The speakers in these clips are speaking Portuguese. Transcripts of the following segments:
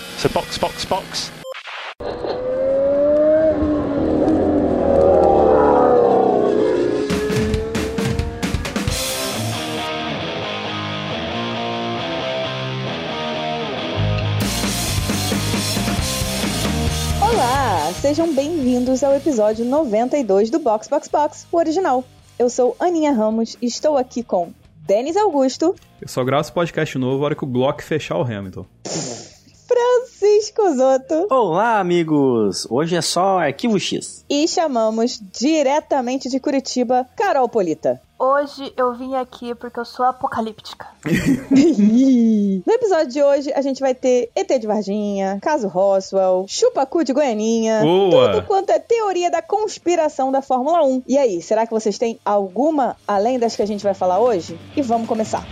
So box, box, box. Olá, sejam bem-vindos ao episódio 92 do Box Box Box, o original. Eu sou Aninha Ramos e estou aqui com Denis Augusto, Eu só gravo esse podcast novo na hora que o Glock fechar o Hamilton. Olá, amigos! Hoje é só Arquivo X. e chamamos diretamente de Curitiba Carol Polita. Hoje eu vim aqui porque eu sou apocalíptica. no episódio de hoje a gente vai ter ET de Varginha, caso Roswell, chupacu de Goianinha, Boa! tudo quanto é teoria da conspiração da Fórmula 1. E aí, será que vocês têm alguma além das que a gente vai falar hoje? E vamos começar.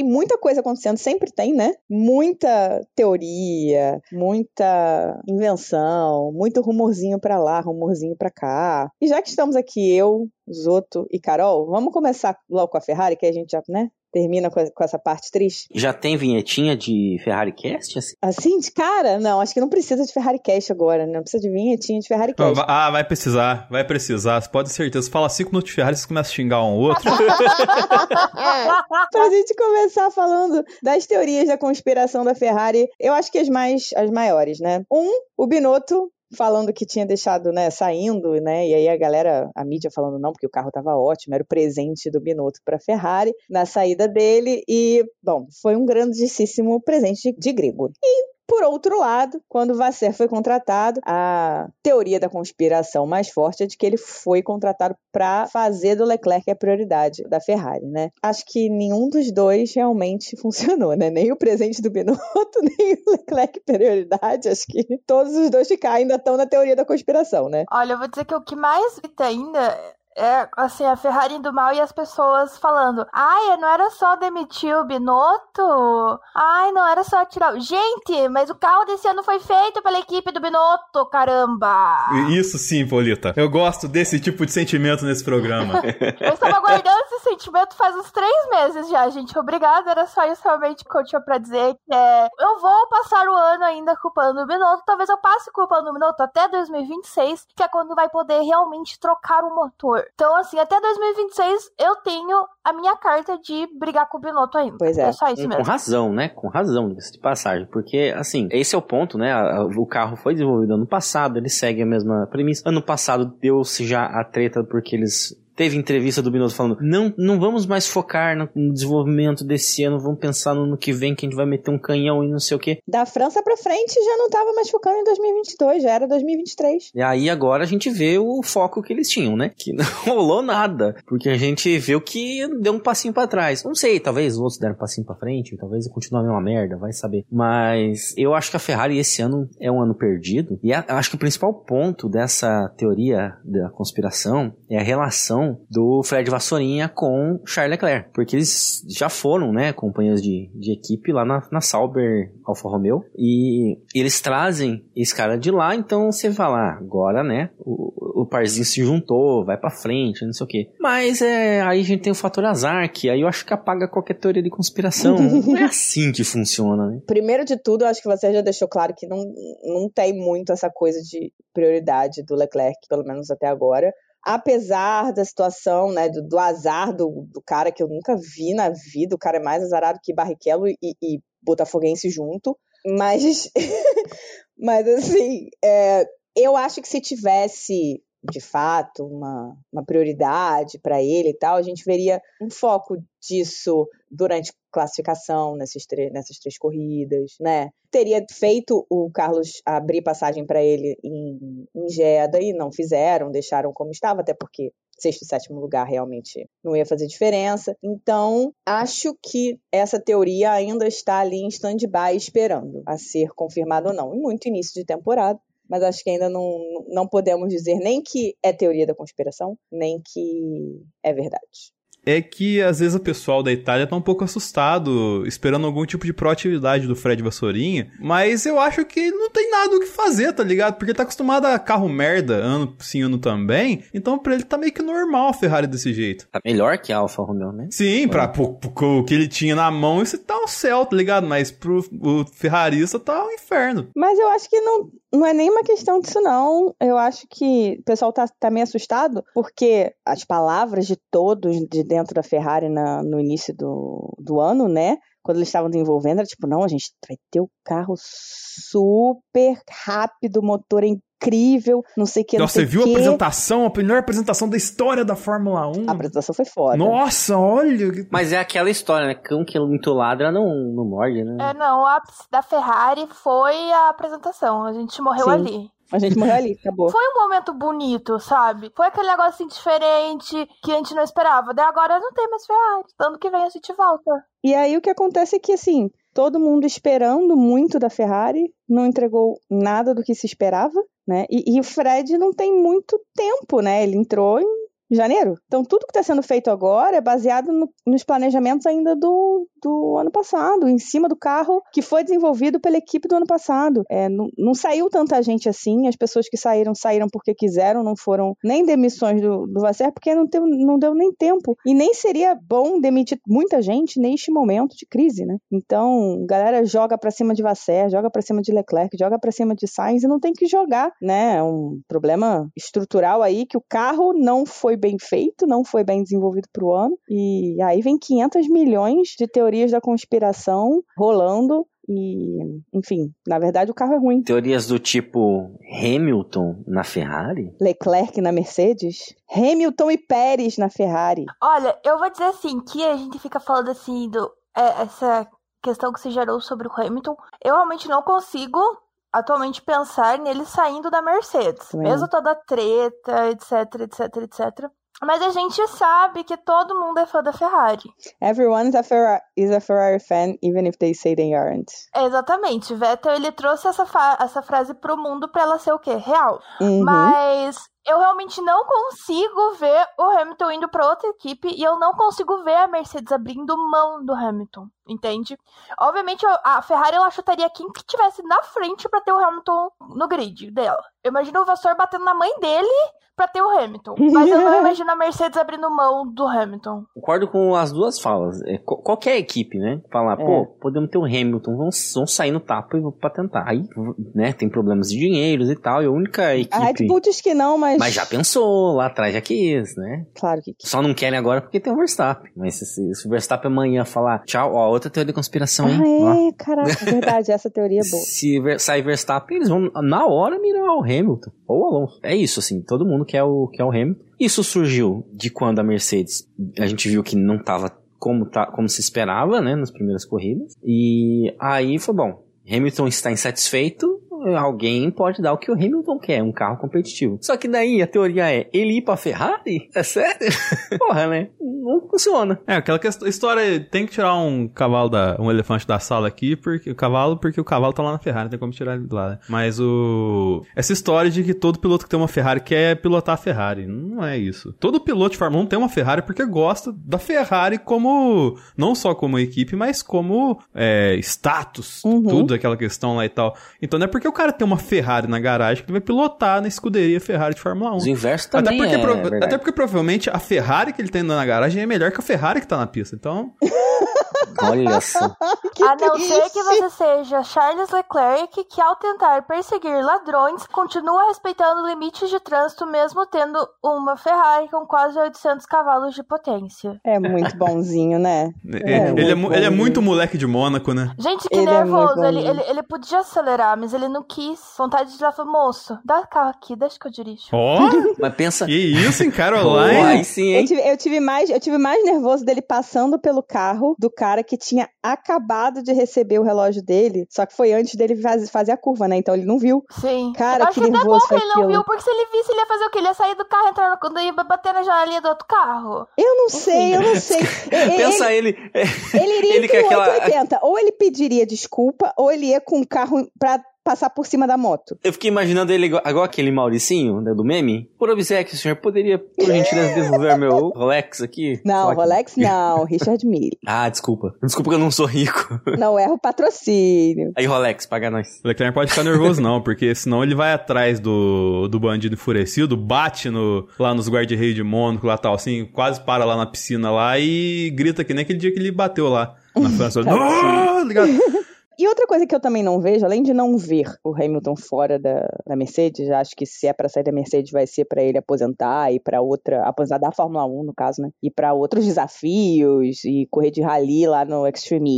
Tem muita coisa acontecendo, sempre tem, né? Muita teoria, muita invenção, muito rumorzinho pra lá, rumorzinho pra cá. E já que estamos aqui, eu, Zoto e Carol, vamos começar logo com a Ferrari, que a gente já, né? Termina com, com essa parte triste. Já tem vinhetinha de Ferrari Cast? Assim? Assim, de cara? Não, acho que não precisa de Ferrari Cash agora, né? Não precisa de vinhetinha de Ferrari Ah, va- Ah, vai precisar, vai precisar. Você pode ter certeza. Você fala cinco minutos de Ferrari, você começa a xingar um outro. pra gente começar falando das teorias da conspiração da Ferrari, eu acho que as mais as maiores, né? Um, o Binotto falando que tinha deixado, né, saindo, né? E aí a galera, a mídia falando não, porque o carro tava ótimo, era o presente do Binotto para Ferrari na saída dele e, bom, foi um grandíssimo presente de, de grego. E por outro lado, quando Vasser foi contratado, a teoria da conspiração mais forte é de que ele foi contratado para fazer do Leclerc a prioridade da Ferrari, né? Acho que nenhum dos dois realmente funcionou, né? Nem o presente do Binotto, nem o Leclerc prioridade. Acho que todos os dois ficar ainda estão na teoria da conspiração, né? Olha, eu vou dizer que o que mais grita ainda é assim, a Ferrari indo mal e as pessoas falando: ai, não era só demitir o Binotto? Ai, não era só tirar. Gente, mas o carro desse ano foi feito pela equipe do Binotto, caramba! Isso sim, Polita. Eu gosto desse tipo de sentimento nesse programa. Eu estava guardando esse sentimento faz uns três meses já, gente. Obrigada, era só isso realmente que eu tinha pra dizer. Que é, eu vou passar o ano ainda culpando o Binotto. Talvez eu passe culpando o Binotto até 2026, que é quando vai poder realmente trocar o motor. Então, assim, até 2026 eu tenho a minha carta de brigar com o Binotto ainda. Pois é. É só isso Com, com mesmo. razão, né? Com razão, de passagem. Porque, assim, esse é o ponto, né? O carro foi desenvolvido ano passado, ele segue a mesma premissa. Ano passado deu-se já a treta porque eles. Teve entrevista do Binotto falando: não, não vamos mais focar no, no desenvolvimento desse ano, vamos pensar no ano que vem que a gente vai meter um canhão e não sei o quê. Da França pra frente já não tava mais focando em 2022, já era 2023. E aí agora a gente vê o foco que eles tinham, né? Que não rolou nada. Porque a gente viu que deu um passinho pra trás. Não sei, talvez os outros deram um passinho pra frente, talvez continue a mesma merda, vai saber. Mas eu acho que a Ferrari esse ano é um ano perdido. E a- eu acho que o principal ponto dessa teoria da conspiração é a relação do Fred Vassourinha com Charles Leclerc. Porque eles já foram, né, companheiros de, de equipe lá na, na Sauber Alfa Romeo. E eles trazem esse cara de lá, então você fala, ah, agora, né, o, o parzinho se juntou, vai pra frente, não sei o quê. Mas é, aí a gente tem o fator azar, que aí eu acho que apaga qualquer teoria de conspiração. não é assim que funciona, né? Primeiro de tudo, eu acho que você já deixou claro que não, não tem muito essa coisa de prioridade do Leclerc, pelo menos até agora. Apesar da situação, né, do, do azar do, do cara que eu nunca vi na vida, o cara é mais azarado que Barrichello e, e Botafoguense junto. Mas, mas assim, é, eu acho que se tivesse de fato uma, uma prioridade para ele e tal, a gente veria um foco disso durante classificação nessas, nessas três corridas, né? Teria feito o Carlos abrir passagem para ele em, em Jeddah e não fizeram, deixaram como estava, até porque sexto e sétimo lugar realmente não ia fazer diferença. Então, acho que essa teoria ainda está ali em stand-by esperando a ser confirmada ou não. Em muito início de temporada, mas acho que ainda não, não podemos dizer nem que é teoria da conspiração, nem que é verdade. É que às vezes o pessoal da Itália tá um pouco assustado, esperando algum tipo de proatividade do Fred Vassourinha, mas eu acho que não tem nada o que fazer, tá ligado? Porque ele tá acostumado a carro merda, ano sim, ano também, então pra ele tá meio que normal a Ferrari desse jeito. Tá melhor que a Alfa Romeo, né? Sim, pra, pro, pro- o que ele tinha na mão, isso tá um céu, tá ligado? Mas pro o ferrarista tá um inferno. Mas eu acho que não, não é nem uma questão disso, não. Eu acho que o pessoal tá, tá meio assustado, porque as palavras de todos de dentro da Ferrari na- no início do, do ano, né? Quando eles estavam desenvolvendo, era tipo, não, a gente vai ter o carro super rápido, motor é incrível, não sei o que, não Nossa, sei você viu a apresentação, a melhor apresentação da história da Fórmula 1? A apresentação foi foda. Nossa, olha. Mas é aquela história, né? Cão que muito ladra não, não morde, né? É, não, o ápice da Ferrari foi a apresentação. A gente morreu Sim. ali. A gente morreu ali, acabou. Foi um momento bonito, sabe? Foi aquele negócio assim diferente que a gente não esperava. Daí agora não tem mais Ferrari. Ano que vem a gente volta. E aí o que acontece é que, assim, todo mundo esperando muito da Ferrari, não entregou nada do que se esperava, né? E, e o Fred não tem muito tempo, né? Ele entrou em janeiro. Então tudo que está sendo feito agora é baseado no- nos planejamentos ainda do, do ano passado, em cima do carro que foi desenvolvido pela equipe do ano passado. É, não, não saiu tanta gente assim, as pessoas que saíram, saíram porque quiseram, não foram nem demissões do, do Vasser, porque não, teve, não deu nem tempo. E nem seria bom demitir muita gente neste momento de crise, né? Então, galera joga pra cima de Vasser, joga pra cima de Leclerc, joga pra cima de Sainz e não tem que jogar, né? É um problema estrutural aí que o carro não foi bem feito, não foi bem desenvolvido pro ano. E aí vem 500 milhões de teorias da conspiração rolando e, enfim, na verdade o carro é ruim. Teorias do tipo Hamilton na Ferrari? Leclerc na Mercedes, Hamilton e Pérez na Ferrari. Olha, eu vou dizer assim, que a gente fica falando assim do é, essa questão que se gerou sobre o Hamilton. Eu realmente não consigo atualmente pensar nele saindo da Mercedes. Também Mesmo toda a treta, etc, etc, etc. Mas a gente sabe que todo mundo é fã da Ferrari. Everyone is a, Ferrari, is a Ferrari fan, even if they say they aren't. Exatamente. Vettel, ele trouxe essa, essa frase pro mundo pra ela ser o quê? Real. Uhum. Mas eu realmente não consigo ver o Hamilton indo pra outra equipe e eu não consigo ver a Mercedes abrindo mão do Hamilton, entende? Obviamente a Ferrari ela chutaria quem que tivesse na frente pra ter o Hamilton no grid dela. Eu imagino o Vassour batendo na mãe dele pra ter o Hamilton, mas eu não imagino a Mercedes abrindo mão do Hamilton. Concordo com as duas falas. É, qual- qualquer equipe, né? Falar, É. pô, podemos ter o Hamilton, vamos, vamos sair no tapa e vamos pra tentar. Aí, né, tem problemas de dinheiros e tal, e a única equipe. A Red Bull diz que não, mas. Mas já pensou, lá atrás já quis, né? Claro que. Só não querem agora porque tem o Verstappen. Mas se, se, o Verstappen amanhã falar, tchau, ó, outra teoria da conspiração, hein? Ah, é, caraca, é verdade, essa teoria é boa. Se ver- sair Verstappen, eles vão na hora mirar o Hamilton ou o Alonso. É isso, assim, todo mundo quer o, quer o Hamilton. Isso surgiu de quando a Mercedes, a gente viu que não tava como, tá, como se esperava, né, nas primeiras corridas. E aí foi bom. Hamilton está insatisfeito, alguém pode dar o que o Hamilton quer, um carro competitivo. Só que daí a teoria é, ele ir pra Ferrari? É sério? Porra, né? Não funciona. É, aquela questão, história, tem que tirar um cavalo da, um elefante da sala aqui, porque o cavalo, porque o cavalo tá lá na Ferrari, não tem como tirar ele de lá, né? Mas o essa história de que todo piloto que tem uma Ferrari quer pilotar a Ferrari, não é isso. Todo piloto de Fórmula 1 tem uma Ferrari porque gosta da Ferrari como não só como equipe, mas como é, status, Uhum. tudo aquela questão lá e tal. Então não é porque o cara tem uma Ferrari na garagem que ele vai pilotar na escuderia Ferrari de Fórmula 1. Os inversos Até também porque, é pro- verdade. até porque provavelmente a Ferrari que ele tem na garagem é melhor que a Ferrari que tá na pista. Então, Olha só. Que a não ser que você seja Charles Leclerc, que ao tentar perseguir ladrões, continua respeitando limites de trânsito, mesmo tendo uma Ferrari com quase 800 cavalos de potência. É muito bonzinho, né? É, ele, é, muito mu- ele é muito moleque de Mônaco, né? Gente, que Ele é nervoso. ele, ele, ele podia acelerar, mas ele não quis. Vontade de lá falou, moço, dá o carro aqui, deixa que eu dirijo. Ó, Mas pensa. que isso, hein, Caroline? sim, Eu hein? tive, eu, tive mais, eu tive mais nervoso dele passando pelo carro do cara que tinha acabado de receber o relógio dele, só que foi antes dele faz- fazer a curva, né? Então ele não viu. Sim. Cara, eu acho que que até bom nervoso que ele não viu, porque se ele visse, ele ia fazer o quê? Ele ia sair do carro, entrar no e ia bater na janelinha do outro carro. Eu não sei, eu não sei. Ele, Pensa ele. ele iria ele entre com aquela- 880. Ou ele pediria desculpa, ou ele ia com o carro pra passar por cima da moto. Eu fiquei imaginando ele igual, igual aquele Mauricinho, né, do meme. Por obséquio, senhor, poderia, por gentileza, devolver meu Rolex aqui? Não, que- Rolex não, Richard Mille. Ah, desculpa. Desculpa que eu não sou rico. Não erra o patrocínio. Aí, Rolex, paga nós. O Leclerc não pode ficar nervoso, não, porque senão ele vai atrás do, do bandido enfurecido, bate no, lá nos guarda-reio de Mônaco, lá tal, assim, quase para lá na piscina lá e grita que nem aquele dia que ele bateu lá na França. Ah, ligado? E outra coisa que eu também não vejo, além de não ver o Hamilton fora da, da Mercedes, acho que se é pra sair da Mercedes vai ser pra ele aposentar e pra outra, aposentar da Fórmula 1 no caso, né? E pra outros desafios e correr de rally lá no Extreme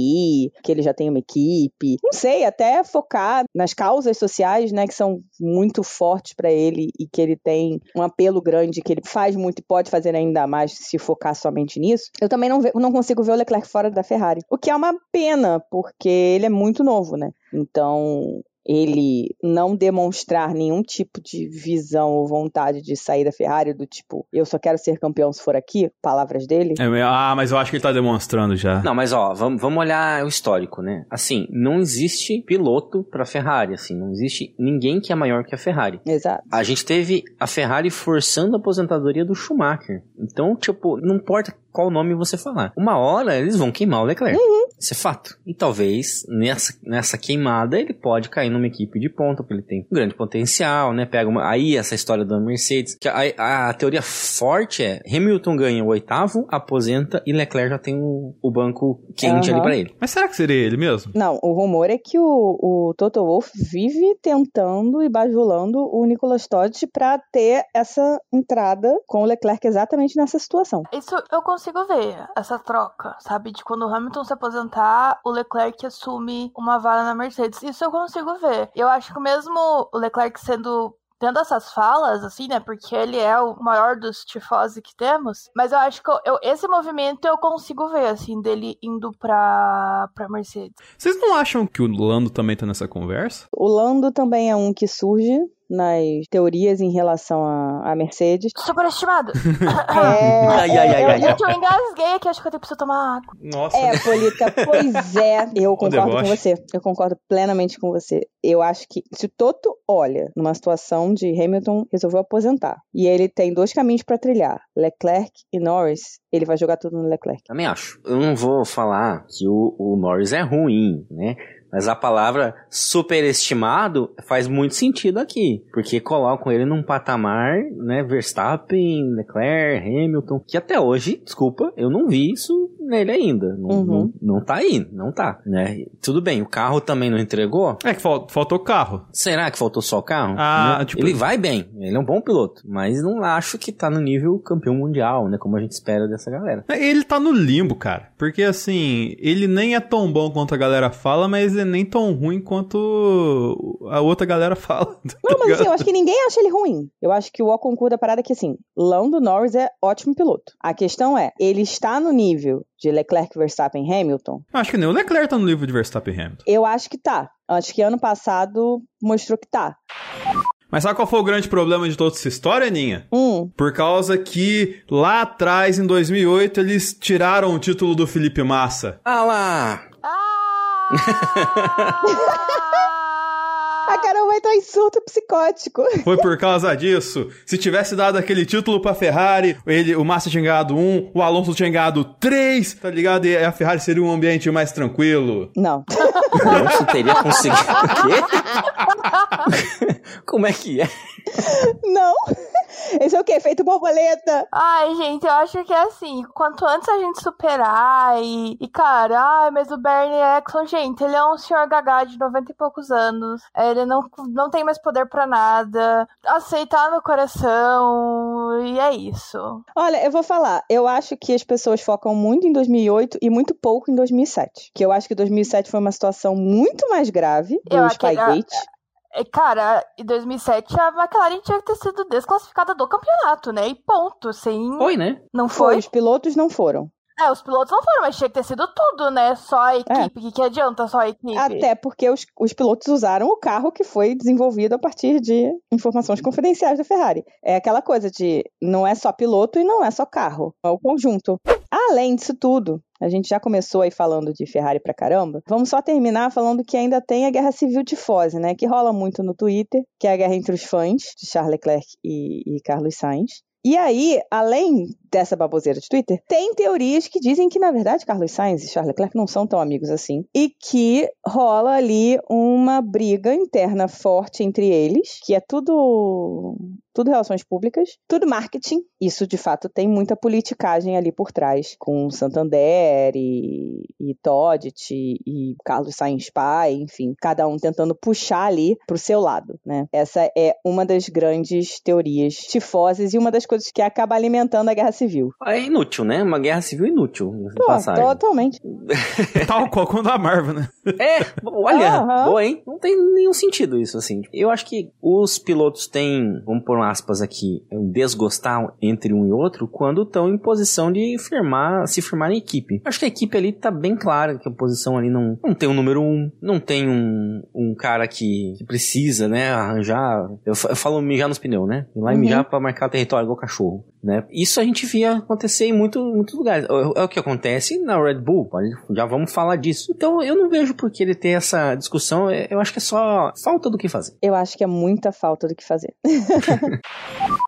E, que ele já tem uma equipe. Não sei, até focar nas causas sociais, né, que são muito fortes pra ele e que ele tem um apelo grande que ele faz muito e pode fazer ainda mais se focar somente nisso. Eu também não, ve- não consigo ver o Leclerc fora da Ferrari, o que é uma pena, porque ele é muito novo, né? Então, ele não demonstrar nenhum tipo de visão ou vontade de sair da Ferrari, do tipo, eu só quero ser campeão se for aqui, palavras dele. É, ah, mas eu acho que ele tá demonstrando já. Não, mas ó, vamos, vamos olhar o histórico, né? Assim, não existe piloto pra Ferrari, assim, não existe ninguém que é maior que a Ferrari. Exato. A gente teve a Ferrari forçando a aposentadoria do Schumacher. Então, tipo, não importa qual nome você falar. Uma hora eles vão queimar o Leclerc. Isso é fato. E talvez nessa, nessa queimada ele pode cair numa equipe de ponta, porque ele tem um grande potencial, né? Pega uma, aí essa história da Mercedes. Que a, a teoria forte é Hamilton ganha o oitavo, aposenta e Leclerc já tem o, o banco quente Aham. ali pra ele. Mas será que seria ele mesmo? Não, o rumor é que o, o Toto Wolff vive tentando e bajulando o Nicolas Todt pra ter essa entrada com o Leclerc exatamente nessa situação. Isso eu consigo ver, essa troca, sabe? De quando o Hamilton se o Leclerc assume uma vaga na Mercedes. Isso eu consigo ver. Eu acho que mesmo o Leclerc sendo. Tendo essas falas, assim, né? Porque ele é o maior dos tifosi que temos. Mas eu acho que eu- esse movimento eu consigo ver, assim, dele indo pra, pra Mercedes. Vocês não acham que o Lando também tá nessa conversa? O Lando também é um que surge nas teorias em relação à à Mercedes. Superestimado. É, Ai, ai, ai, eu- ai, ai. Gente, eu engasguei aqui, acho que eu tenho que tomar água. Nossa. É, Polita, pois é. Eu concordo com você. Eu concordo plenamente com você. Eu acho que se o Toto olha numa situação de Hamilton resolveu aposentar e ele tem dois caminhos pra trilhar, Leclerc e Norris, ele vai jogar tudo no Leclerc. Também acho. Eu não vou falar que o, o Norris é ruim, né? Mas a palavra superestimado faz muito sentido aqui. Porque colocam ele num patamar, né? Verstappen, Leclerc, Hamilton. Que até hoje, desculpa, eu não vi isso nele ainda. Não, Uhum. não, não tá aí, não tá, né? Tudo bem, o carro também não entregou. É que fal- faltou carro. Será que faltou só o carro? Ah, Né? tipo- Ele vai bem, ele é um bom piloto. Mas não acho que tá no nível campeão mundial, né? Como a gente espera dessa galera. Ele tá no limbo, cara. Porque assim, ele nem é tão bom quanto a galera fala, mas é nem tão ruim quanto a outra galera fala. tá Não, mas assim, eu acho que ninguém acha ele ruim. Eu acho que o concurso da parada é que, assim, Lando Norris é ótimo piloto. A questão é, ele está no nível de Leclerc, Verstappen e Hamilton? Eu acho que nem o Leclerc tá no livro de Verstappen e Hamilton. Eu acho que tá. Acho que ano passado mostrou que tá. Mas sabe qual foi o grande problema de toda essa história, Aninha? Hum, Por causa que lá atrás, em 2008, eles tiraram o título do Felipe Massa. Ah lá! A Carol vai estar em surto psicótico. Foi por causa disso. Se tivesse dado aquele título pra Ferrari, ele, o Massa tinha ganhado um, o Alonso tinha ganhado três, tá ligado? E a Ferrari seria um ambiente mais tranquilo. Não. O Alonso teria conseguido. O quê? Como é que é? Não. Esse é o quê? Feito borboleta. Ai, gente, eu acho que é assim, quanto antes a gente superar e, e cara, ai, mas o Bernie Eccleston, gente, ele é um senhor gagá de 90 e poucos anos, é, ele não, não tem mais poder pra nada, aceitar no coração, e é isso. Olha, eu vou falar. Eu acho que as pessoas focam muito em 2008 e muito pouco em 2007. Que eu acho que 2007 foi uma situação muito mais grave do Eu Spygate. E, cara, em 2007 a McLaren tinha que ter sido desclassificada do campeonato, né? E ponto, sem... Foi, né? Não Foi, foi? os pilotos não foram. É, os pilotos não foram, mas tinha que ter sido tudo, né? Só a equipe, que, que adianta só a equipe? Até porque os, os pilotos usaram o carro que foi desenvolvido a partir de informações confidenciais da Ferrari. É aquela coisa de não é só piloto e não é só carro, é o conjunto. Além disso tudo, a gente já começou aí falando de Ferrari pra caramba. Vamos só terminar falando que ainda tem a guerra civil tifose, né? Que rola muito no Twitter, que é a guerra entre os fãs de Charles Leclerc e, e Carlos Sainz. E aí, além dessa baboseira de Twitter, tem teorias que dizem que, na verdade, Carlos Sainz e Charles Leclerc não são tão amigos assim. E que rola ali uma briga interna forte entre eles, que é tudo tudo relações públicas, tudo marketing. Isso, de fato, tem muita politicagem ali por trás, com Santander e, e Todit e, e Carlos Sainz Pai, enfim, cada um tentando puxar ali pro seu lado, né? Essa é uma das grandes teorias tifoses e uma das coisas que acaba alimentando a guerra civil. É inútil, né? Uma guerra civil inútil. Pô, passagem. totalmente. Tal qual quando a Marvel, né? É, olha, Aham. boa, hein? Não tem nenhum sentido isso, assim. Eu acho que os pilotos têm, vamos pôr aspas aqui, um desgostar entre um e outro quando estão em posição de firmar, se firmar em equipe. Acho que a equipe ali tá bem clara que a posição ali não, não tem um número um, não tem um, um cara que, que precisa, né, arranjar. Eu, eu falo mijar nos pneus, né? Ir lá e Uhum. mijar pra marcar território igual cachorro. Né? Isso a gente via acontecer em muito, muitos lugares. É, é o que acontece na Red Bull. Já vamos falar disso. Então eu não vejo por que ele ter essa discussão. É- Eu acho que é só falta do que fazer. Eu acho que é muita falta do que fazer.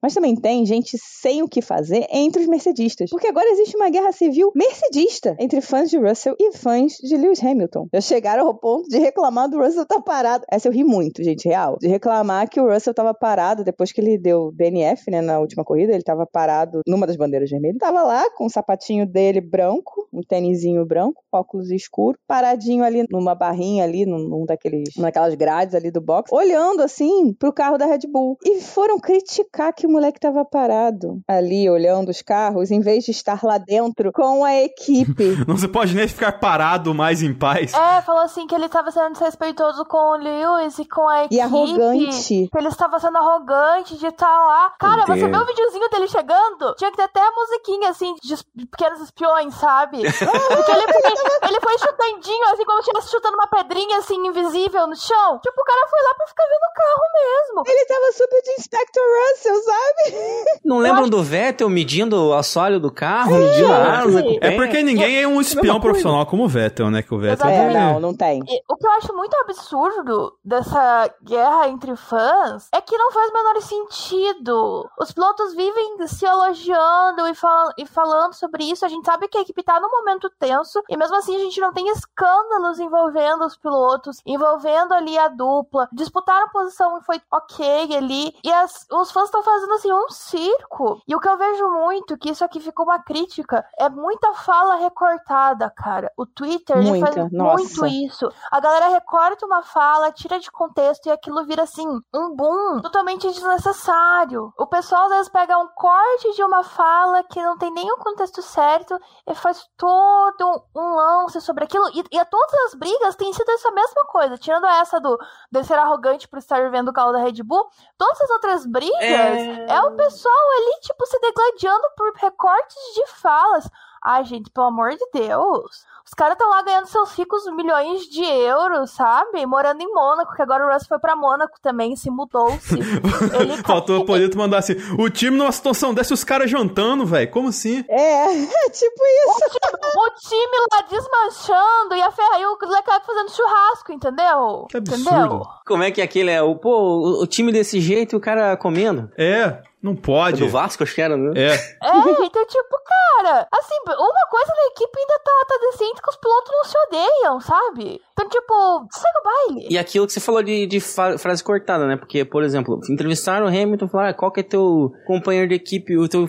Mas também tem gente sem o que fazer entre os mercedistas. Porque agora existe uma guerra civil mercedista entre fãs de Russell e fãs de Lewis Hamilton. Já chegaram ao ponto de reclamar do Russell estar parado. Essa eu ri muito, gente, real. De reclamar que o Russell estava parado depois que ele deu DNF, né, na última corrida. Ele estava parado numa das bandeiras vermelhas. Tava lá com o sapatinho dele branco, um tênisinho branco, óculos escuro, paradinho ali numa barrinha ali, num, num daqueles, naquelas grades ali do box, olhando assim pro carro da Red Bull. E foram criticar que o moleque tava parado ali, olhando os carros, em vez de estar lá dentro com a equipe. Não se pode nem ficar parado mais em paz. É, falou assim que ele tava sendo desrespeitoso com o Lewis e com a equipe. E arrogante. Que ele estava sendo arrogante de estar lá. Cara, Meu você viu o videozinho dele chegando? Tinha que ter até a musiquinha, assim, de pequenos espiões, sabe? Porque ele foi, ele foi chutandinho, assim, como se estivesse chutando uma pedrinha, assim, invisível no chão. Tipo, o cara foi lá pra ficar vendo o carro mesmo. Ele tava super de Inspector Russell, sabe? Não lembram do Vettel medindo o assoalho do carro, medindo a asa o É porque ninguém é um espião profissional como o Vettel, né? Que o Vettel É, não, não tem. E o que eu acho muito absurdo dessa guerra entre fãs é que não faz o menor sentido. Os pilotos vivem se elogiando e, fal e falando sobre isso. A gente sabe que a equipe tá num momento tenso e mesmo assim a gente não tem escândalos envolvendo os pilotos, envolvendo ali a dupla. Disputaram posição e foi ok ali. E as- os fãs estão fazendo assim um circo. E o que eu vejo muito, que isso aqui ficou uma crítica, é muita fala recortada, cara. O Twitter Muita, faz nossa. muito isso. A galera recorta uma fala, tira de contexto e aquilo vira assim, um boom totalmente desnecessário. O pessoal às vezes pega um corte de uma fala que não tem nenhum contexto certo e faz todo um, lance sobre aquilo. E, e a todas as brigas tem sido essa mesma coisa. Tirando essa do de ser arrogante por estar vivendo o carro da Red Bull, todas as outras brigas É. é o pessoal ali, tipo, se degladiando por recortes de falas. Ai, gente, pelo amor de Deus. Os caras estão lá ganhando seus ricos milhões de euros, sabe? Morando em Mônaco, que agora o Russ foi pra Mônaco também, se mudou-se. Ele- Faltou o Polito mandar assim: o time numa situação dessa, os caras jantando, velho. Como assim? É, tipo isso. o time lá desmanchando e a Ferrari e o Leclerc fazendo churrasco, entendeu? Que absurdo. Entendeu? Como é que aquele é? O, pô, o, o time desse jeito e o cara comendo? É, não É pode. do Vasco, acho que era, né? É. É, então, tipo, cara, assim, uma coisa na equipe ainda tá, tá decente que os pilotos não se odeiam, sabe? Então, tipo, segue o baile. E aquilo que você falou de, de frase cortada, né? Porque, por exemplo, entrevistaram o Hamilton e falaram, ah, qual que é teu companheiro de equipe, o teu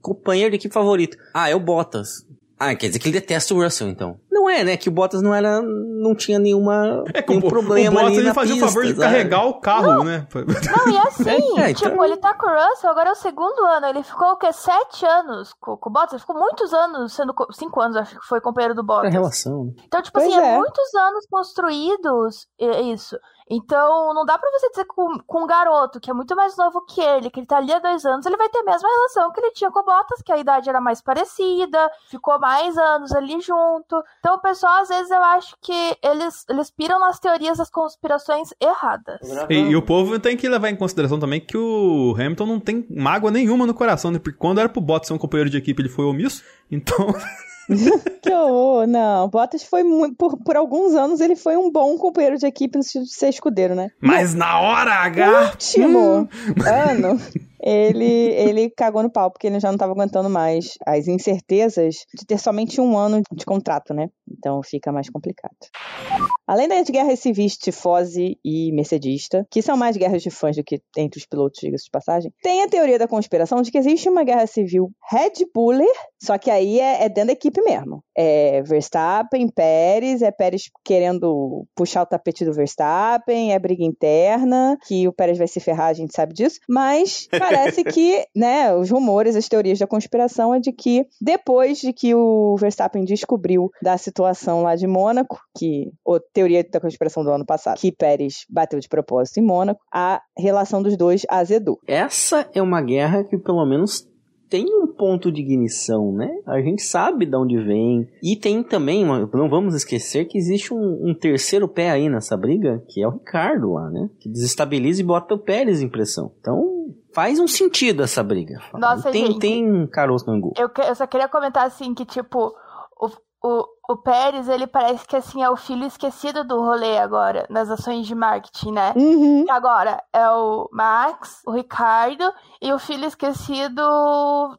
companheiro de equipe favorito? Ah, é o Bottas. Ah, quer dizer que ele detesta o Russell, então. Não é, né? Que o Bottas não era, não tinha nenhuma, É como nenhum problema o Bottas ali ele na fazia pista, o favor de sabe? carregar o carro, né? Não, e assim, É, então- tipo, ele tá com o Russell, agora é o segundo ano. Ele ficou, o quê? Sete anos com, com o Bottas? Ele ficou muitos anos sendo. co- Cinco anos, acho que foi companheiro do É Bottas. relação. Então, tipo Pois assim, é. é. muitos anos construídos é isso. Então, não dá pra você dizer com, com um garoto que é muito mais novo que ele, que ele tá ali há dois anos, ele vai ter a mesma relação que ele tinha com o Bottas, que a idade era mais parecida, ficou mais anos ali junto. Então, o pessoal, às vezes, eu acho que eles, eles piram nas teorias das conspirações erradas. E, e o povo tem que levar em consideração também que o Hamilton não tem mágoa nenhuma no coração, né? Porque quando era pro Bottas ser um companheiro de equipe, ele foi omisso. Então. que horror, não. Bottas foi muito. Por, por alguns anos ele foi um bom companheiro de equipe no sentido de ser escudeiro, né? Mas na hora H. Último hum. ano ele, ele cagou no pau, porque ele já não estava aguentando mais as incertezas de ter somente um ano de contrato, né? Então fica mais complicado. Além das guerras civis tifose e mercedista, que são mais guerras de fãs do que entre os pilotos, diga-se de passagem, tem a teoria da conspiração de que existe uma guerra civil Red Buller, só que aí é, é dentro da equipe mesmo. É Verstappen, Pérez, é Pérez querendo puxar o tapete do Verstappen, é briga interna, que o Pérez vai se ferrar, a gente sabe disso, mas parece que, né, os rumores, as teorias da conspiração é de que depois de que o Verstappen descobriu da situação lá de Mônaco, que a teoria da conspiração do ano passado, que Pérez bateu de propósito em Mônaco, a relação dos dois azedou. Essa é uma guerra que pelo menos tem um ponto de ignição, né? A gente sabe de onde vem. E tem também, não vamos esquecer que existe um, um, terceiro pé aí nessa briga, que é o Ricardo lá, né? Que desestabiliza e bota o Pérez em pressão. Então, faz um sentido essa briga. Nossa, tem, gente, tem caroço no angu. Eu, eu só queria comentar assim que, tipo, o, o, o Pérez, ele parece que assim é o filho esquecido do rolê agora, nas ações de marketing, né? Uhum. Agora é o Max, o Ricardo e o filho esquecido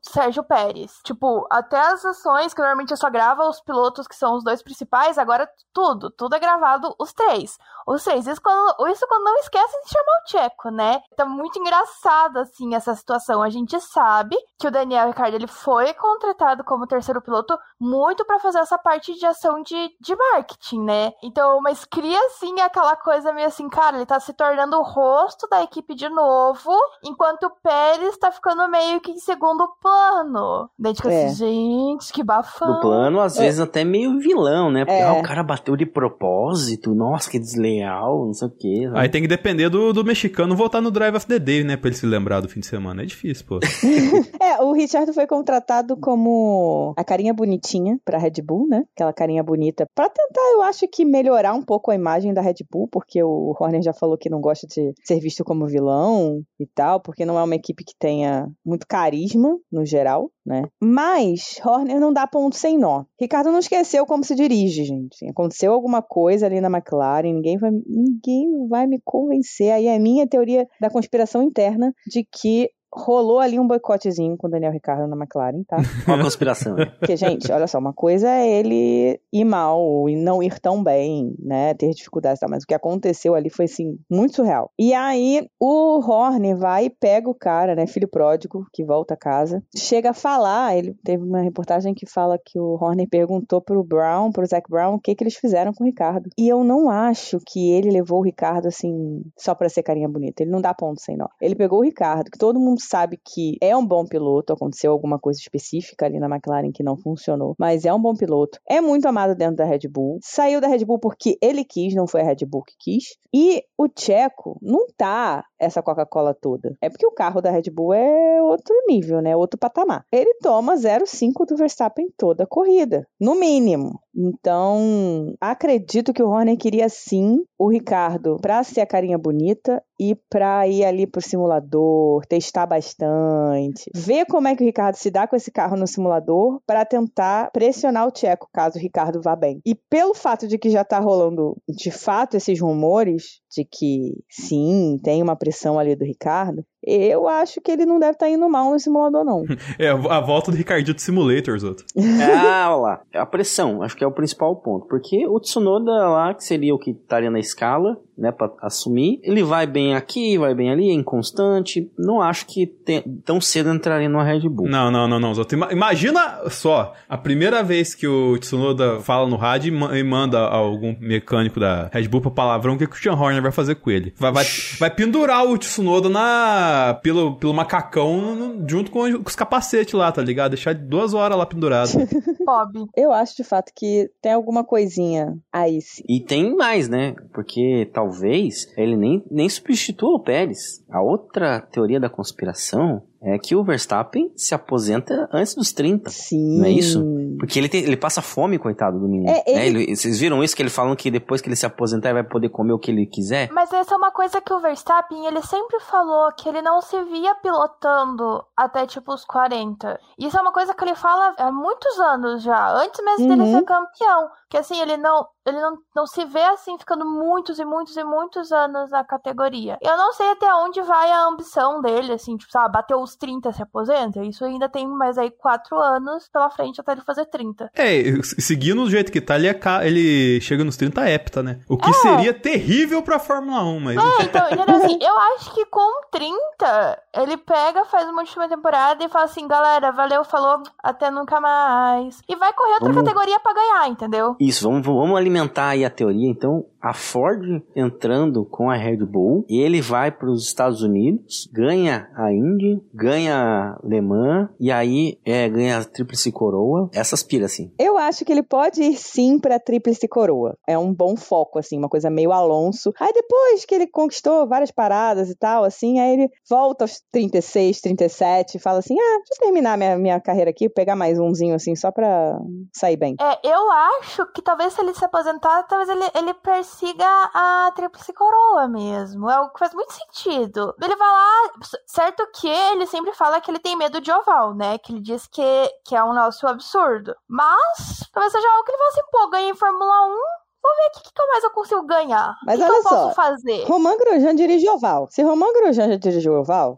Sérgio Pérez. Tipo, até as ações que normalmente eu só grava os pilotos que são os dois principais, agora tudo, tudo é gravado os três. Os três. Isso quando, isso quando não esquece de chamar o Tcheco, né? Tá muito engraçado assim essa situação. A gente sabe que o Daniel Ricardo ele foi contratado como terceiro piloto muito para fazer essa parte de ação de, de marketing, né? Então, mas cria assim aquela coisa meio assim, cara, ele tá se tornando o rosto da equipe de novo, enquanto o Pérez tá ficando meio que em segundo plano. Daí fica é. assim, gente, que bafão. No plano, às é. vezes até meio vilão, né? Porque é. ah, o cara bateu de propósito, nossa, que desleal, não sei o quê. Né? Aí tem que depender do, do mexicano voltar no Drive of the Day, né? Pra ele se lembrar do fim de semana. É difícil, pô. é, o Richard foi contratado como a carinha bonitinha pra Red Bull, né? Aquela carinha bonita, para tentar, eu acho que melhorar um pouco a imagem da Red Bull, porque o Horner já falou que não gosta de ser visto como vilão e tal, porque não é uma equipe que tenha muito carisma no geral, né? Mas Horner não dá ponto sem nó. Ricardo não esqueceu como se dirige, gente. Aconteceu alguma coisa ali na McLaren, ninguém vai, ninguém vai me convencer. Aí é a minha teoria da conspiração interna de que rolou ali um boicotezinho com o Daniel Ricardo na McLaren, tá? Uma conspiração. Porque, gente, olha só, uma coisa é ele ir mal e não ir tão bem, né? Ter dificuldades, tá? Mas o que aconteceu ali foi, assim, muito surreal. E aí, o Horner vai e pega o cara, né? Filho pródigo, que volta a casa. Chega a falar, ele teve uma reportagem que fala que o Horner perguntou pro Brown, pro Zac Brown, o que que eles fizeram com o Ricardo. E eu não acho que ele levou o Ricardo, assim, só pra ser carinha bonita. Ele não dá ponto sem nó. Ele pegou o Ricardo, que todo mundo sabe que é um bom piloto, aconteceu alguma coisa específica ali na McLaren que não funcionou, mas é um bom piloto, é muito amado dentro da Red Bull, saiu da Red Bull porque ele quis, não foi a Red Bull que quis, e o Checo não tá essa Coca-Cola toda. É porque o carro da Red Bull é outro nível, né? Outro patamar. Ele toma 0,5 do Verstappen toda a corrida, no mínimo. Então, acredito que o Horner queria sim o Ricardo para ser a carinha bonita e para ir ali pro simulador, testar bastante, ver como é que o Ricardo se dá com esse carro no simulador para tentar pressionar o Tcheco caso o Ricardo vá bem. E pelo fato de que já tá rolando de fato esses rumores de que sim, tem uma pressão ali do Ricardo, eu acho que ele não deve estar tá indo mal no simulador, não. é a volta do Ricardinho de Simulators, outro. ah, olha lá. A pressão, acho que é o principal ponto. Porque o Tsunoda lá, que seria o que estaria na escala, né, para assumir. Ele vai bem aqui, vai bem ali, é inconstante. Não acho que tem, tão cedo entraria no Red Bull. Não, não, não, não. Imagina só, a primeira vez que o Tsunoda fala no rádio e manda algum mecânico da Red Bull pra palavrão, o que, que o Sean Horner vai fazer com ele? Vai, vai, vai pendurar o Tsunoda na, pelo, pelo macacão junto com os capacetes lá, tá ligado? Deixar duas horas lá pendurado. Bob. Eu acho de fato que tem alguma coisinha aí. E tem mais, né? Porque talvez talvez ele nem, nem substitua o Pérez. A outra teoria da conspiração é que o Verstappen se aposenta antes dos 30. Sim. Não é isso? Porque ele, tem, ele passa fome, coitado do menino. É, né? ele- Ele- vocês viram isso? Que ele falando que depois que ele se aposentar, ele vai poder comer o que ele quiser? Mas essa é uma coisa que o Verstappen, ele sempre falou que ele não se via pilotando até tipo os 40. Isso é uma coisa que ele fala há muitos anos já, antes mesmo dele Uhum. ser campeão. Que assim, ele não, ele não, não se vê assim ficando muitos e muitos e muitos anos na categoria. Eu não sei até onde vai a ambição dele, assim, tipo, sabe, bateu os 30 se aposenta. Isso ainda tem mais aí 4 anos pela frente até ele fazer 30. É, seguindo do jeito que tá, ele, é ele chega nos 30 hepta, né? O que É. seria terrível pra Fórmula 1, mas... É, então, entendeu? Assim, eu acho que com 30, ele pega, faz uma última temporada e fala assim, galera, valeu, falou, até nunca mais. E vai correr outra categoria pra ganhar, entendeu? Isso, vamos, vamos alimentar aí a teoria. Então, a Ford entrando com a Red Bull, ele vai para os Estados Unidos, ganha a Indy, ganha Le Mans, e aí é, ganha a Tríplice Coroa. Essas piras, assim. Eu acho que ele pode ir sim pra tríplice coroa. É um bom foco, assim, uma coisa meio Alonso. Aí depois que ele conquistou várias paradas e tal, assim, aí ele volta aos 36, 37 e fala assim: ah, deixa eu terminar minha, minha carreira aqui, pegar mais umzinho, assim, só pra sair bem. É, eu acho que talvez se ele se aposentar, talvez ele, ele persiga a tríplice coroa mesmo. É o que faz muito sentido. Ele vai lá, certo que ele sempre fala que ele tem medo de oval, né? Que ele diz que, que é um nosso absurdo. Mas, talvez seja algo que ele fala assim, pô, ganhei Fórmula 1, vou ver o que, que mais eu consigo ganhar. Mas o que, que olha eu posso só, fazer? Romain Grosjean dirige oval. Se Romain Grosjean já dirigiu oval,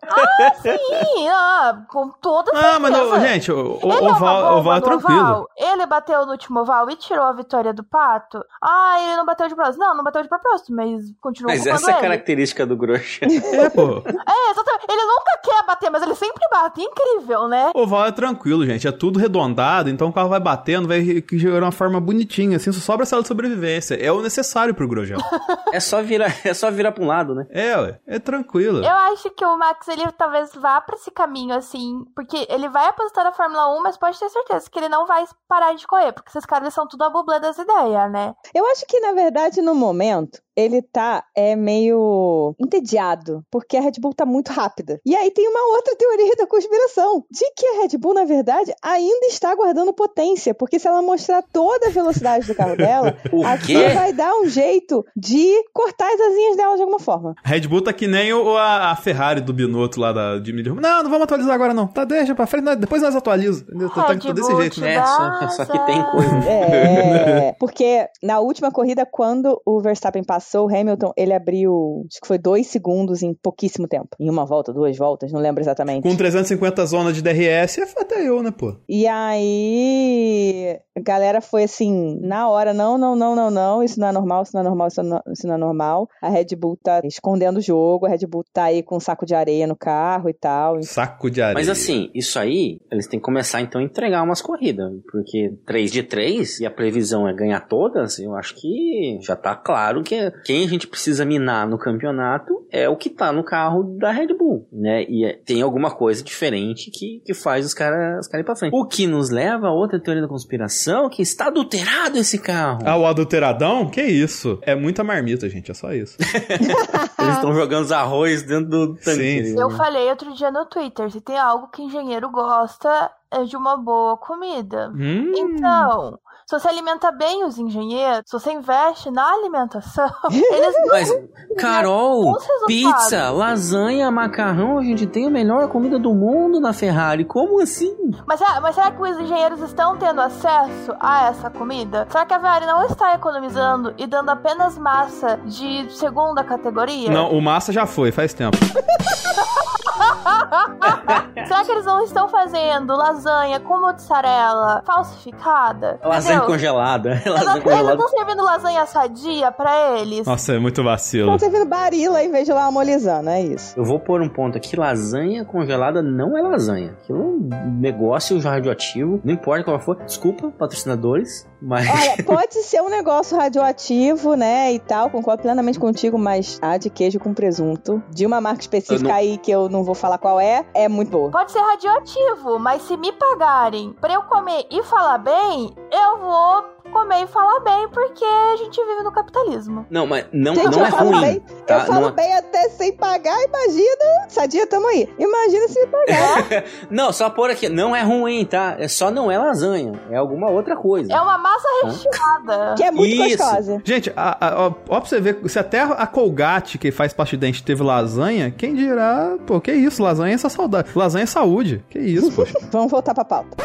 Sim, ah, com toda Ah, mas, certeza. gente, o, o é oval, bomba oval é no tranquilo. oval. Ele bateu no último oval e tirou a vitória do Pato. Ah, ele não bateu de propósito. Não, não bateu de propósito, mas continuou Mas essa é a ele. característica do Grosjean. É, pô. É, exatamente. Ele nunca quer bater, mas ele sempre bate. Incrível, né? Oval é tranquilo, gente. É tudo redondado, então o carro vai batendo, vai gerar uma forma bonitinha, assim, só sobra a sala de sobrevivência. É o necessário pro Grosjean. é, só virar, é só virar pra um lado, né? é, ué. É tranquilo. Eu acho que o Max, ele talvez vá pra esse caminho, assim, porque ele vai aposentar na Fórmula 1, mas pode ter certeza que ele não vai parar de correr, porque esses caras são tudo a bublé das ideias, né? Eu acho que, na verdade, no momento, ele tá é, meio entediado, porque a Red Bull tá muito rápida. E aí tem uma outra teoria da conspiração, de que a Red Bull, na verdade, ainda está guardando potência, porque se ela mostrar toda a velocidade do carro dela, quê? vai dar um jeito de cortar as asinhas dela de alguma forma. Red Bull tá que nem o, a, a Ferrari do Binotto lá da de Mid- Não, não vamos atualizar agora não. Tá, deixa pra frente, depois nós atualizamos. Tá, tá, desse jeito, né? É, só, só que tem coisa. É, porque na última corrida, quando o Verstappen passou o Hamilton, ele abriu, acho que foi dois segundos em pouquíssimo tempo. Em uma volta, duas voltas, não lembro exatamente. Com 350 zonas de DRS, é até eu, né, pô? E aí, a galera foi assim, na hora, não, não, não, não, não, isso não é normal, isso não é normal, isso não, isso não é normal. A Red Bull tá escondendo o jogo, a Red Bull tá aí com um saco de areia no carro e tal. Saco de areia. Mas assim, isso aí, eles têm que começar então a entregar umas corridas. Porque 3 de 3 e a previsão é ganhar todas, eu acho que já tá claro que quem a gente precisa minar no campeonato é o que tá no carro da Red Bull, né? E é- tem alguma coisa diferente que, que faz os caras os cara ir pra frente. O que nos leva a outra teoria da conspiração, que está adulterado esse carro. Ah, o adulteradão? Que isso? É muita marmita, gente, é só isso. Eles estão jogando os arroz dentro do tanque. Sim. né? Eu falei outro dia no Twitter, se tem algo que engenheiro gosta, é de uma boa comida. hum. Então, se você alimenta bem os engenheiros, se você investe na alimentação, eles Mas, Carol, pizza, lasanha, macarrão, a gente tem a melhor comida do mundo na Ferrari. Como assim? Mas, será- mas será que os engenheiros estão tendo acesso a essa comida? Será que a Ferrari não está economizando e dando apenas massa de segunda categoria? Não, o massa já foi, faz tempo. Será que eles não estão fazendo lasanha com mozzarella falsificada? Lasanha Entendeu? congelada. Eles Lasanha não- eles congelada. estão servindo lasanha sadia pra eles? Nossa, é muito vacilo. Estão servindo barila em vez de lá amolizando, é isso. Eu vou pôr um ponto aqui: lasanha congelada não é lasanha. Aquilo é um negócio radioativo. Não importa qual for. Desculpa, patrocinadores, mas. Olha, pode ser um negócio radioativo, né, e tal, concordo plenamente contigo, mas a de queijo com presunto, de uma marca específica não- aí que eu não vou falar qual é, é muito boa. Pode ser radioativo, mas se me pagarem pra eu comer e falar bem, eu vou comer e falar bem, porque a gente vive no capitalismo. Não, mas não, Gente, não é falo ruim. bem, tá? eu falo Não é- bem até sem pagar, imagina. Sadia, tamo aí. Imagina se me pagar. Não, só por aqui. Não é ruim, tá? É só não é lasanha. É alguma outra coisa. É uma massa recheada. que é muito Isso. gostosa. Gente, a, a, ó, ó pra você ver, se até a Colgate, que faz pasta de dente, teve lasanha, quem dirá, pô, que isso, lasanha é essa saudade. Lasanha é saúde. Que isso, poxa. Vamos voltar pra pauta.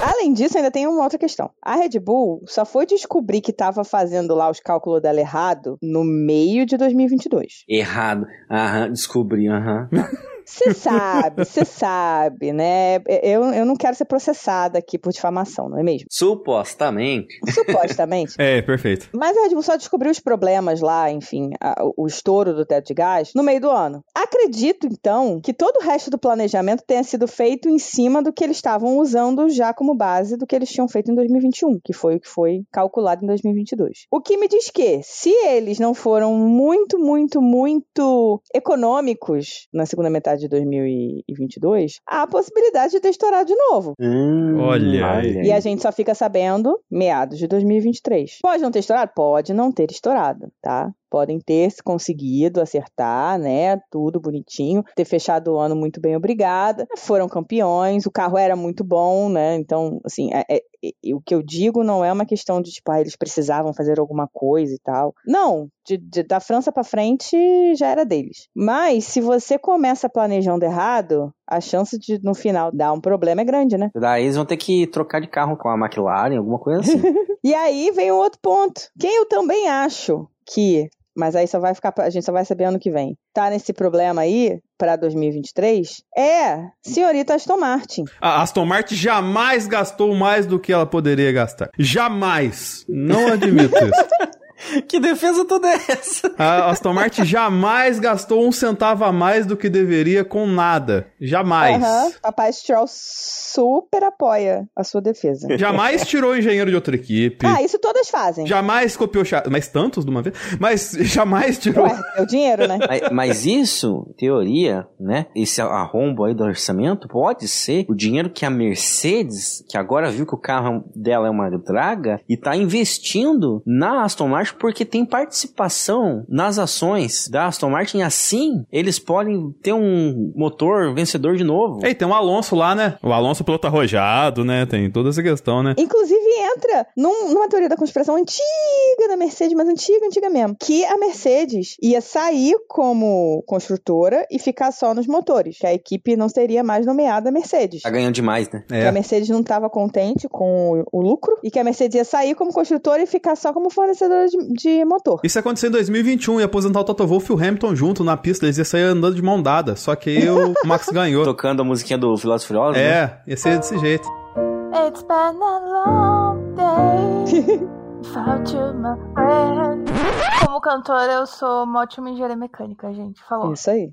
Além disso, ainda tem uma outra questão. A Red Bull só foi descobrir que tava fazendo lá os cálculos dela errado no meio de 2022. Errado. Aham, descobri, aham. Você sabe, você sabe, né? Eu, eu não quero ser processada aqui por difamação, não é mesmo? Supostamente. Supostamente. É, perfeito. Mas a Red Bull só descobriu os problemas lá, enfim, a- o estouro do teto de gás no meio do ano. Acredito, então, que todo o resto do planejamento tenha sido feito em cima do que eles estavam usando já como base do que eles tinham feito em 2021, que foi o que foi calculado em 2022. O que me diz que, se eles não foram muito, muito, muito econômicos na segunda metade de 2022, há a possibilidade de ter estourado de novo. Hum, Olha aí. E a gente só fica sabendo meados de 2023. Pode não ter estourado? Pode não ter estourado, tá? Podem ter conseguido acertar, né? Tudo bonitinho, ter fechado o ano muito bem, obrigada. Foram campeões, o carro era muito bom, né? Então, assim, é- é- é- o que eu digo não é uma questão de, tipo, ah, eles precisavam fazer alguma coisa e tal. Não, de- de- da França pra frente já era deles. Mas, se você começa planejando errado, a chance de no final dar um problema é grande, né? Daí eles vão ter que trocar de carro com a McLaren, alguma coisa assim. E aí vem um outro ponto. Quem eu também acho que, mas aí só vai ficar, a gente só vai saber ano que vem. Tá nesse problema aí pra 2023 é senhorita Aston Martin. A Aston Martin jamais gastou mais do que ela poderia gastar. Jamais. Não admito isso. que defesa toda é essa? A Aston Martin jamais gastou um centavo a mais do que deveria com nada. Jamais. Aham. Papai Stroll super apoia a sua defesa. Jamais tirou engenheiro de outra equipe. Ah, isso todas fazem. Jamais copiou chato. Mas tantos de uma vez? Mas jamais tirou. Ué, é o dinheiro, né? Mas, mas isso, teoria, né? Esse arrombo aí do orçamento pode ser o dinheiro que a Mercedes, que agora viu que o carro dela é uma draga, e tá investindo na Aston Martin porque tem participação nas ações da Aston Martin. E assim, eles podem ter um motor vencedor de novo. Ei, tem um Alonso lá, né? O Alonso piloto arrojado, né? Tem toda essa questão, né? Inclusive entra num- numa teoria da conspiração antiga da Mercedes, mas antiga, antiga mesmo, que a Mercedes ia sair como construtora e ficar só nos motores, que a equipe não seria mais nomeada Mercedes. Tá ganhando demais, né? Que a É. Mercedes não estava contente com o, o lucro e que a Mercedes ia sair como construtora e ficar só como fornecedora de, de motor. Isso aconteceu em 2021 e aposentar o Toto Wolff e o Hamilton junto na pista. Eles iam sair andando de mão dada. Só que aí o Max ganhou. Tocando a musiquinha do Velozes e Furiosos, né? É, ia ser desse jeito. It's been a long day without you, my friend. Como cantora, eu sou uma ótima engenheira mecânica, gente. Falou. Isso aí.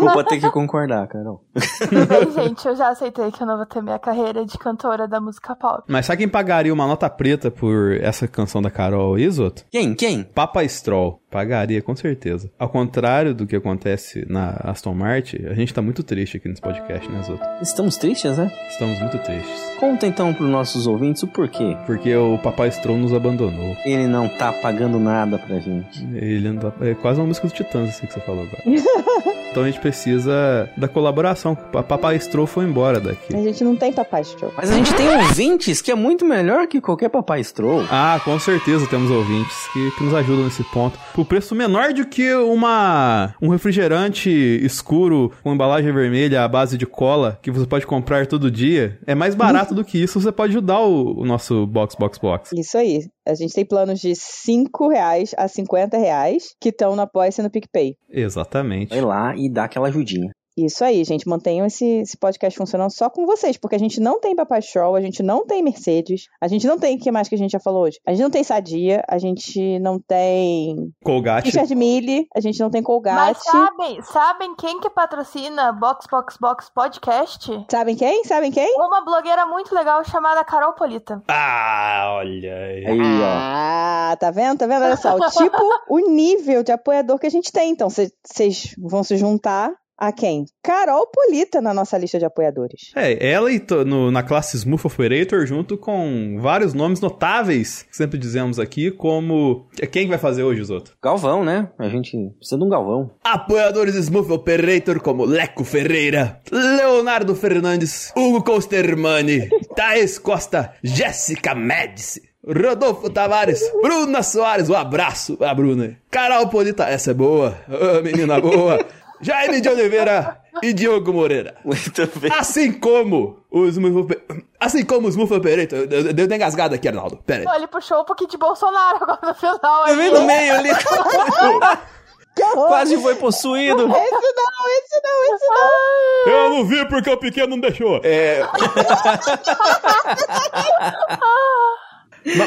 Vou ter que concordar, Carol. Tudo bem, gente. Eu já aceitei que eu não vou ter minha carreira de cantora da música pop. Mas sabe quem pagaria uma nota preta por essa canção da Carol Isoto? Quem? Quem? Papa Stroll. Pagaria, com certeza. Ao contrário do que acontece na Aston Martin, a gente tá muito triste aqui nesse podcast, né, Zoto? Estamos tristes, né? Estamos muito tristes. Conta então pros nossos ouvintes o porquê. Porque o Papai Stroll nos abandonou. Ele não tá pagando nada pra gente. Ele anda... É quase uma música dos Titãs, assim que você falou agora. então a gente precisa da colaboração. Papai Stroll foi embora daqui. A gente não tem papai Stroll. Mas a gente tem ouvintes que é muito melhor que qualquer papai stroll. Ah, com certeza temos ouvintes que, que nos ajudam nesse ponto. Por preço menor do que uma um refrigerante escuro com embalagem vermelha à base de cola que você pode comprar todo dia. É mais barato do que isso, você pode ajudar o, o nosso Box Box Box. Isso aí. A gente tem planos de 5 reais a 50 reais que estão no Apoia-se no PicPay. Exatamente. Vai lá e dá aquela ajudinha. Isso aí, gente. Mantenham esse, esse podcast funcionando só com vocês, porque a gente não tem Papai Stroll, a gente não tem Mercedes, a gente não tem o que mais que a gente já falou hoje? A gente não tem Sadia, a gente não tem Colgate. Richard Mille, a gente não tem Colgate. Mas sabem, sabem quem que patrocina Box Box Box Podcast? Sabem quem? Sabem quem? Uma blogueira muito legal chamada Carol Polita. Ah, olha aí. Aí, ó. Ah, tá vendo? Tá vendo? Olha só, o tipo, o nível de apoiador que a gente tem. Então, vocês vão se juntar a quem? Carol Polita na nossa lista de apoiadores. É, ela e no- na classe Smooth Operator, junto com vários nomes notáveis, que sempre dizemos aqui, como. Quem vai fazer hoje, os outros? Galvão, né? A gente precisa de um Galvão. Apoiadores Smooth Operator como Leco Ferreira, Leonardo Fernandes, Hugo Costermani, Thaís Costa, Jéssica Médici, Rodolfo Tavares, Bruna Soares, um abraço a Bruna. Carol Polita, essa é boa, Ô, menina boa. Jaime de Oliveira e Diogo Moreira. Muito bem. Assim como os Assim como os Smooth Operator. Eu, eu, eu dei engasgado aqui, Arnaldo. Pera aí. Ele puxou um pouquinho de Bolsonaro agora no final. Vendo ali. no meio ali? Quase foi possuído. Esse não, esse não, esse não. Eu não vi porque o pequeno não deixou. É.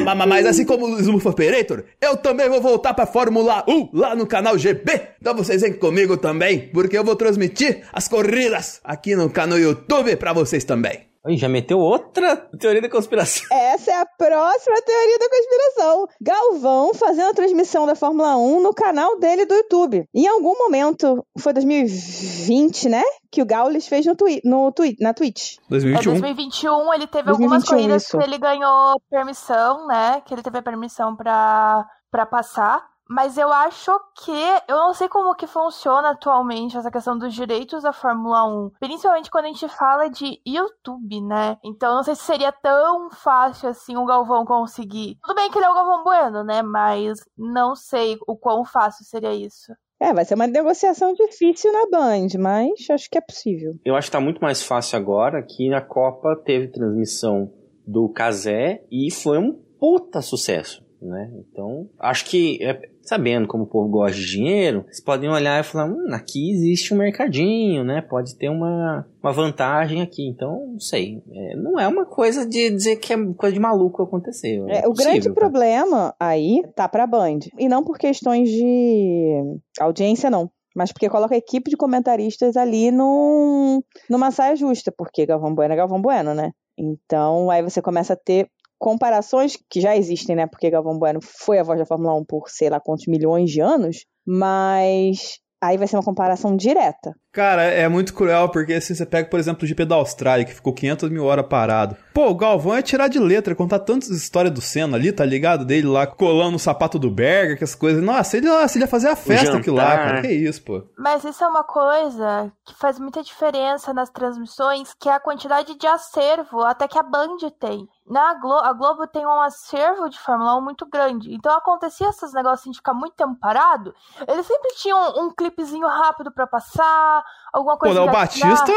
Ma- ma- Mas assim como o Smooth Operator, eu também vou voltar pra Fórmula 1 lá no canal GB. Então vocês vêm comigo também, porque eu vou transmitir as corridas aqui no canal YouTube pra vocês também. Ih, já meteu outra teoria da conspiração. Essa é a próxima teoria da conspiração. Galvão fazendo a transmissão da Fórmula 1 no canal dele do YouTube. Em algum momento, foi 2020, né? Que o Gaules fez no twi no twi na Twitch. É, 2021. 2021 ele teve algumas 2021, corridas isso. que ele ganhou permissão, né? Que ele teve a permissão pra, pra passar. Mas eu acho que. Eu não sei como que funciona atualmente essa questão dos direitos da Fórmula 1. Principalmente quando a gente fala de YouTube, né? Então eu não sei se seria tão fácil assim o Galvão conseguir. Tudo bem que ele é o Galvão Bueno, né? Mas não sei o quão fácil seria isso. É, vai ser uma negociação difícil na Band, mas acho que é possível. Eu acho que tá muito mais fácil agora que na Copa teve transmissão do Casé e foi um puta sucesso, né? Então, acho que, é, sabendo como o povo gosta de dinheiro, vocês podem olhar e falar, hum, aqui existe um mercadinho, né? Pode ter uma, uma vantagem aqui. Então, não sei. É, não é uma coisa de dizer que é coisa de maluco acontecer. É, É o grande tá? problema aí tá pra Band. E não por questões de audiência, não. Mas porque coloca a equipe de comentaristas ali num, numa saia justa. Porque Galvão Bueno é Galvão Bueno, né? Então aí você começa a ter comparações que já existem, né? Porque Galvão Bueno foi a voz da Fórmula 1 por sei lá quantos milhões de anos. Mas aí vai ser uma comparação direta. Cara, é muito cruel, porque assim, você pega, por exemplo, o GP da Austrália, que ficou 500 mil horas parado. Pô, o Galvão é tirar de letra, contar tantas histórias do Senna ali, tá ligado? Dele lá colando o sapato do Berger, que as coisas. Nossa, ele, nossa, ele ia fazer a festa aquilo lá, cara. Que isso, pô. Mas isso é uma coisa que faz muita diferença nas transmissões, que é a quantidade de acervo até que a Band tem. Na Glo a Globo tem um acervo de Fórmula 1 muito grande. Então acontecia esses negócios de ficar muito tempo parado. Eles sempre tinham um clipezinho rápido pra passar, alguma Pô, coisa. Léo pra Batista.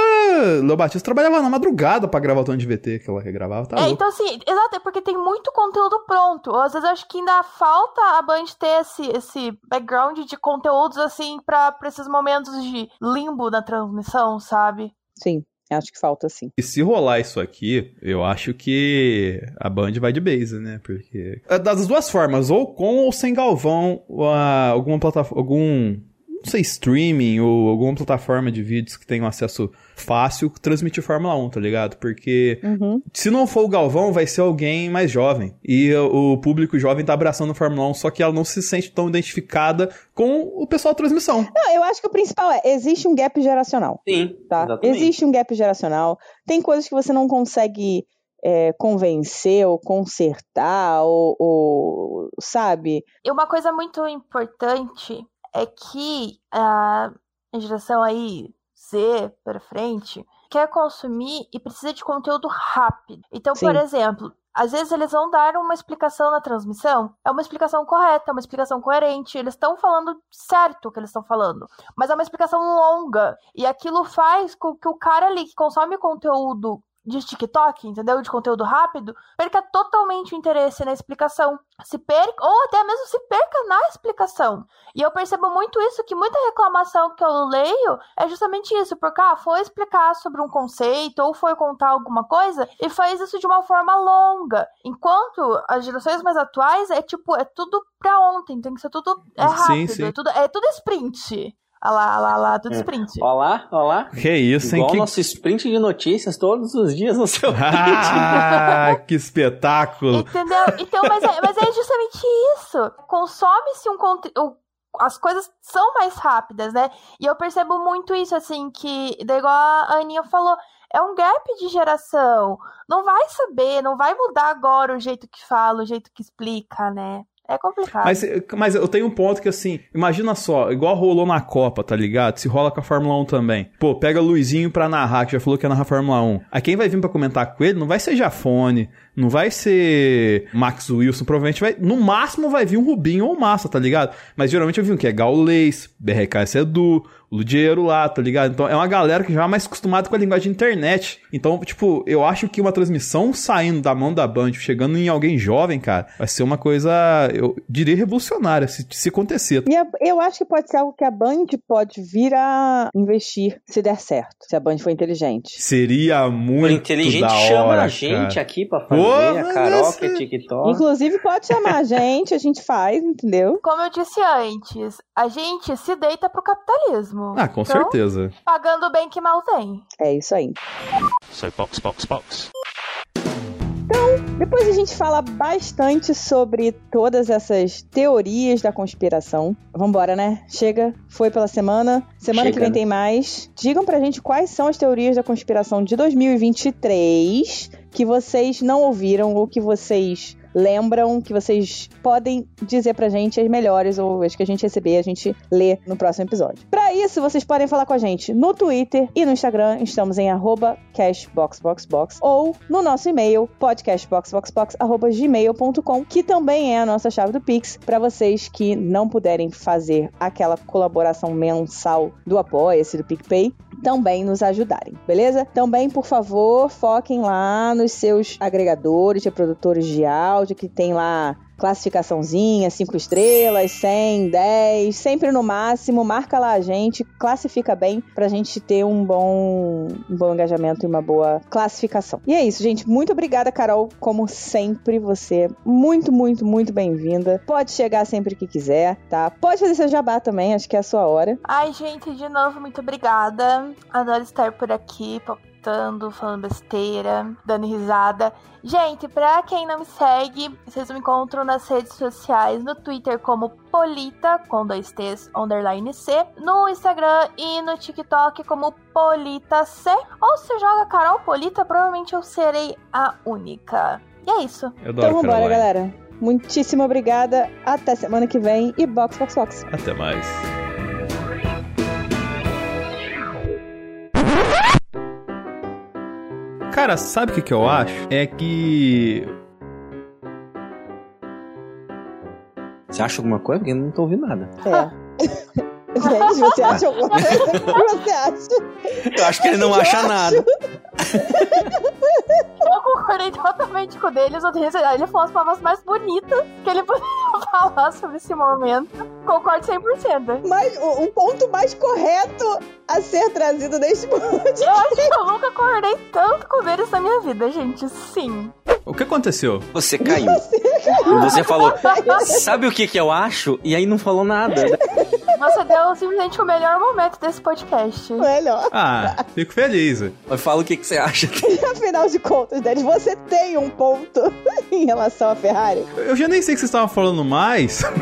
Léo Batista trabalhava na madrugada pra gravar o tanto de VT que ela gravava, tá É, louco. então assim, exato, é porque tem muito conteúdo pronto. Às vezes eu acho que ainda falta a Band ter esse, esse background de conteúdos assim pra esses momentos de limbo na transmissão, sabe? Sim, acho que falta sim. E se rolar isso aqui, eu acho que a Band vai de base, né? Porque. é Das duas formas, ou com ou sem Galvão, a- alguma plataforma. Algum. Não sei, streaming ou alguma plataforma de vídeos que tenha um acesso fácil transmitir Fórmula 1, tá ligado? Porque Uhum. se não for o Galvão, vai ser alguém mais jovem. E o público jovem tá abraçando a Fórmula 1, só que ela não se sente tão identificada com o pessoal da transmissão. Não, eu acho que o principal é, existe um gap geracional. Sim, tá? exatamente. Existe um gap geracional. Tem coisas que você não consegue é, convencer ou consertar ou, ou, sabe? E uma coisa muito importante é que a geração aí Z para frente quer consumir e precisa de conteúdo rápido. Então, por Sim. exemplo, às vezes eles vão dar uma explicação na transmissão, é uma explicação correta, é uma explicação coerente, eles estão falando certo o que eles estão falando, mas é uma explicação longa e aquilo faz com que o cara ali que consome conteúdo de TikTok, entendeu? De conteúdo rápido, perca totalmente o interesse na explicação. Se perca, ou até mesmo se perca na explicação. E eu percebo muito isso, que muita reclamação que eu leio é justamente isso, porque ah, foi explicar sobre um conceito ou foi contar alguma coisa e faz isso de uma forma longa. Enquanto as gerações mais atuais é tipo, é tudo pra ontem, tem que ser tudo é Sim, rápido, sim. É, tudo, é tudo sprint. Ah lá, ah lá, lá, tudo É. sprint. Ó lá, ó lá. Que isso, hein? Igual Que... nosso sprint de notícias todos os dias no seu ah, que espetáculo! Entendeu? Então, mas é, mas é justamente isso. Consome-se um conteúdo. as coisas são mais rápidas, né? E eu percebo muito isso, assim, que, igual a Aninha falou, é um gap de geração. Não vai saber, não vai mudar agora o jeito que fala, o jeito que explica, né? É complicado. Mas, mas eu tenho um ponto que, assim, imagina só, igual rolou na Copa, tá ligado? Se rola com a Fórmula 1 também. Pô, pega Luizinho pra narrar, que já falou que é narrar Fórmula 1. Aí quem vai vir pra comentar com ele não vai ser Jafone, não vai ser Max Wilson, provavelmente vai. No máximo vai vir um Rubinho ou Massa, tá ligado? Mas geralmente eu vi um que é Gaulês, BRK Edu, Ludiero lá, tá ligado? Então é uma galera que já é mais acostumada com a linguagem de internet. Então, tipo, eu acho que uma transmissão saindo da mão da Band, chegando em alguém jovem, cara, vai ser uma coisa, eu diria, revolucionária se, se acontecer. E eu acho que pode ser algo que a Band pode vir a investir se der certo, se a Band for inteligente. Seria muito. O inteligente da chama hora, a gente cara. aqui pra fazer, Pô, a que é esse- TikTok. Inclusive, pode chamar a gente, a gente faz, entendeu? Como eu disse antes, a gente se deita pro capitalismo. Ah, com Então, certeza. Pagando bem que mal tem. É isso aí. So box, box, box. Depois a gente fala bastante sobre todas essas teorias da conspiração. Vambora, né? Chega, foi pela semana. Semana Chega, que vem tem mais. Digam pra gente quais são as teorias da conspiração de 2023 que vocês não ouviram ou que vocês lembram, que vocês podem dizer pra gente as melhores ou as que a gente receber, a gente lê no próximo episódio. Pra isso, vocês podem falar com a gente no Twitter e no Instagram, estamos em cashboxboxbox ou no nosso e-mail podcastboxboxbox@gmail.com, que também é a nossa chave do Pix para vocês que não puderem fazer aquela colaboração mensal do Apoia-se do PicPay, também nos ajudarem, beleza? Também, por favor, foquem lá nos seus agregadores, reprodutores de áudio, que tem lá classificaçãozinha, 5 estrelas, 100, 10, sempre no máximo, marca lá a gente, classifica bem pra gente ter um bom, um bom engajamento e uma boa classificação. E é isso, gente. Muito obrigada, Carol. Como sempre, você é muito, muito, muito bem-vinda. Pode chegar sempre que quiser, tá? Pode fazer seu jabá também, acho que é a sua hora. Ai, gente, de novo, muito obrigada. Adoro estar por aqui, palpitando, falando besteira, dando risada. Gente, pra quem não me segue, vocês me encontram nas redes sociais, no Twitter como Polita, com dois T's, underline C, no Instagram e no TikTok como Polita C. Ou se joga Carol Polita, provavelmente eu serei a única. E é isso. Eu adoro Então vambora, Caroline. galera. Muitíssimo obrigada. Até semana que vem e box, box, box. Até mais. Cara, sabe o que, que eu acho? É que. Você acha alguma coisa? Porque eu não tô ouvindo nada. É. Gente, você acha alguma coisa? Você acha? Eu acho que ele não acha nada. Eu concordei totalmente com o dele. Só tenho certeza- Ele falou as palavras mais bonitas que ele poderia falar sobre esse momento. Concordo 100%. Mas o, o ponto mais correto a ser trazido neste podcast. Eu acho que eu nunca acordei tanto com eles na minha vida, gente. Sim. O que aconteceu? Você caiu. E você falou, sabe o que que eu acho? E aí não falou nada. Você deu simplesmente o melhor momento desse podcast. Melhor. Ah, fico feliz. Mas fala o que que você acha. Afinal de contas, Denis, você tem um ponto em relação à Ferrari. Eu já nem sei o que vocês estavam falando mais.